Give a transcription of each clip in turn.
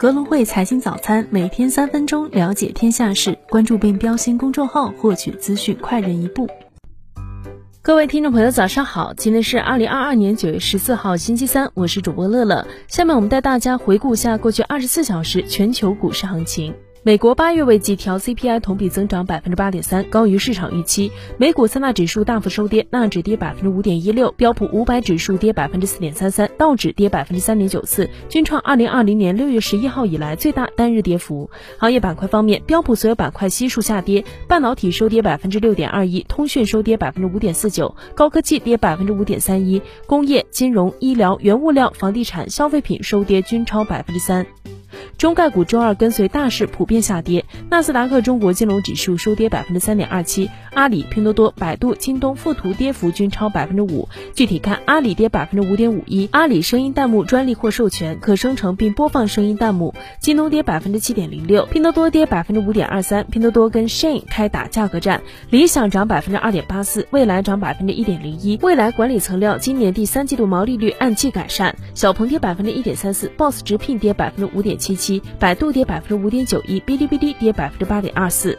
格隆汇财经早餐，每天三分钟了解天下事。关注并标新公众号，获取资讯快人一步。各位听众朋友，早上好！今天是二零二二年九月十四号，星期三，我是主播乐乐。下面我们带大家回顾一下过去二十四小时全球股市行情。美国八月未季调 CPI 同比增长百分之八点三，高于市场预期。美股三大指数大幅收跌，纳指跌百分之五点一六，标普五百指数跌百分之四点三三，道指跌百分之三点九四，均创二零二零年六月十一号以来最大单日跌幅。行业板块方面，标普所有板块悉数下跌，半导体收跌百分之六点二一，通讯收跌百分之五点四九，高科技跌百分之五点三一，工业、金融、医疗、原物料、房地产、消费品收跌均超百分之三。中概股周二跟随大势普遍下跌，纳斯达克中国金融指数收跌百分之三点二七，阿里、拼多多、百度、京东、富途跌幅均超百分之五。具体看，阿里跌百分之五点五一，阿里声音弹幕专利获授权，可生成并播放声音弹幕；京东跌百分之七点零六，拼多多跌百分之五点二三，拼多多跟 Shein 开打价格战。理想涨百分之二点八四，蔚来涨百分之一点零一。蔚来管理层料今年第三季度毛利率按季改善。小鹏跌百分之一点三四，Boss 直聘跌百分之五点七七。百度跌百分之五点九一，哔哩哔哩跌百分之八点二四。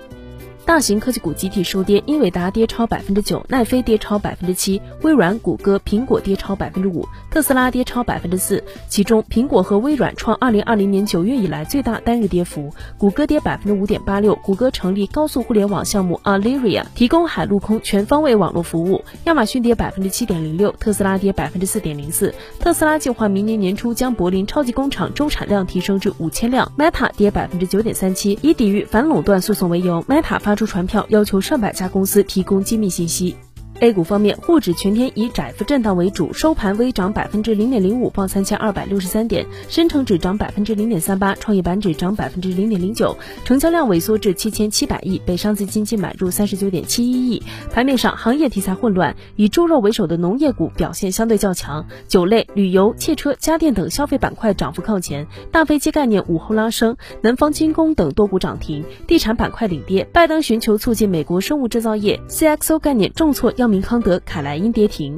大型科技股集体收跌，英伟达跌超百分之九，奈飞跌超百分之七，微软、谷歌、苹果跌超百分之五，特斯拉跌超百分之四。其中，苹果和微软创二零二零年九月以来最大单日跌幅，谷歌跌百分之五点八六。谷歌成立高速互联网项目 Aliria，提供海陆空全方位网络服务。亚马逊跌百分之七点零六，特斯拉跌百分之四点零四。特斯拉计划明年年初将柏林超级工厂周产量提升至五千辆。Meta 跌百分之九点三七，以抵御反垄断诉讼为由，Meta 发。出传票要求上百家公司提供机密信息。A 股方面，沪指全天以窄幅震荡为主，收盘微涨百分之零点零五，报三千二百六十三点；深成指涨百分之零点三八，创业板指涨百分之零点零九，成交量萎缩至七千七百亿，北上资金净买入三十九点七一亿。盘面上，行业题材混乱，以猪肉为首的农业股表现相对较强，酒类、旅游、汽车、家电等消费板块涨幅靠前，大飞机概念午后拉升，南方军工等多股涨停，地产板块领跌。拜登寻求促进美国生物制造业，CXO 概念重挫药。明康德、凯莱因跌停。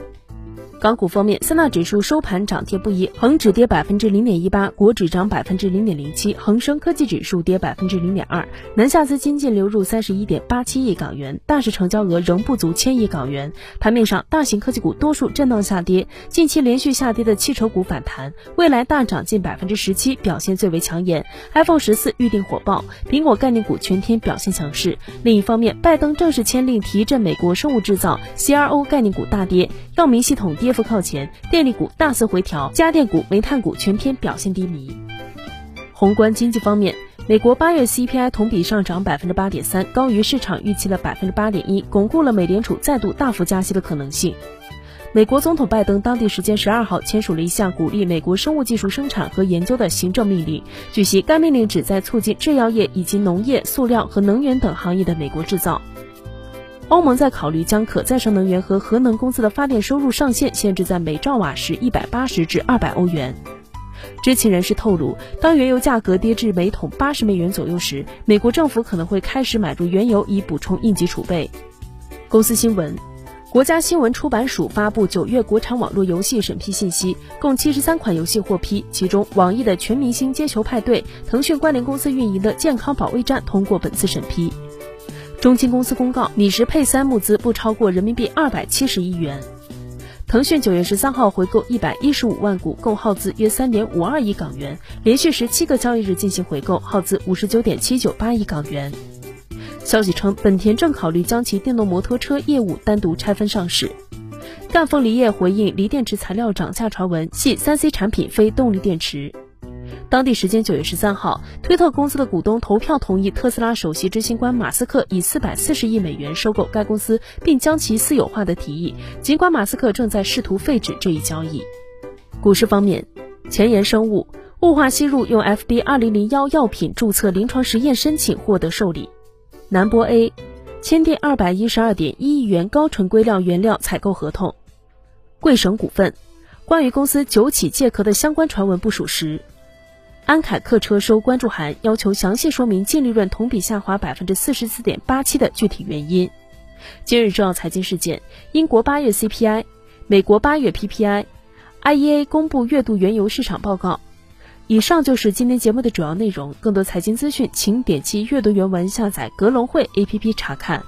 港股方面，三大指数收盘涨跌不一，恒指跌百分之零点一八，国指涨百分之零点零七，恒生科技指数跌百分之零点二。南下资金净流入三十一点八七亿港元，大市成交额仍不足千亿港元。盘面上，大型科技股多数震荡下跌，近期连续下跌的汽车股反弹，未来大涨近百分之十七，表现最为抢眼。iPhone 十四预定火爆，苹果概念股全天表现强势。另一方面，拜登正式签令提振美国生物制造，CRO 概念股大跌，药明系统跌。跌幅靠前，电力股大肆回调，家电股、煤炭股全天表现低迷。宏观经济方面，美国八月 CPI 同比上涨百分之八点三，高于市场预期的百分之八点一，巩固了美联储再度大幅加息的可能性。美国总统拜登当地时间十二号签署了一项鼓励美国生物技术生产和研究的行政命令。据悉，该命令旨在促进制药业以及农业、塑料和能源等行业的美国制造。欧盟在考虑将可再生能源和核能公司的发电收入上限限制在每兆瓦时一百八十至二百欧元。知情人士透露，当原油价格跌至每桶八十美元左右时，美国政府可能会开始买入原油以补充应急储备。公司新闻：国家新闻出版署发布九月国产网络游戏审批信息，共七十三款游戏获批，其中网易的《全明星街球派对》、腾讯关联公司运营的《健康保卫战》通过本次审批。中金公司公告，拟实配三募资不超过人民币二百七十亿元。腾讯九月十三号回购一百一十五万股，共耗资约三点五二亿港元，连续十七个交易日进行回购，耗资五十九点七九八亿港元。消息称，本田正考虑将其电动摩托车业务单独拆分上市。赣锋锂业回应锂电池材料涨价传闻，系三 C 产品，非动力电池。当地时间九月十三号，推特公司的股东投票同意特斯拉首席执行官马斯克以四百四十亿美元收购该公司，并将其私有化的提议。尽管马斯克正在试图废止这一交易。股市方面，前沿生物雾化吸入用 FB 二零零幺药品注册临床实验申请获得受理。南波 A 签订二百一十二点一亿元高纯硅料原料采购合同。贵省股份关于公司酒企借壳的相关传闻不属实。安凯客车收关注函，要求详细说明净利润同比下滑百分之四十四点八七的具体原因。今日重要财经事件：英国八月 CPI，美国八月 PPI，IEA 公布月度原油市场报告，以上就是今天节目的主要内容。更多财经资讯，请点击阅读原文下载格隆汇 APP 查看。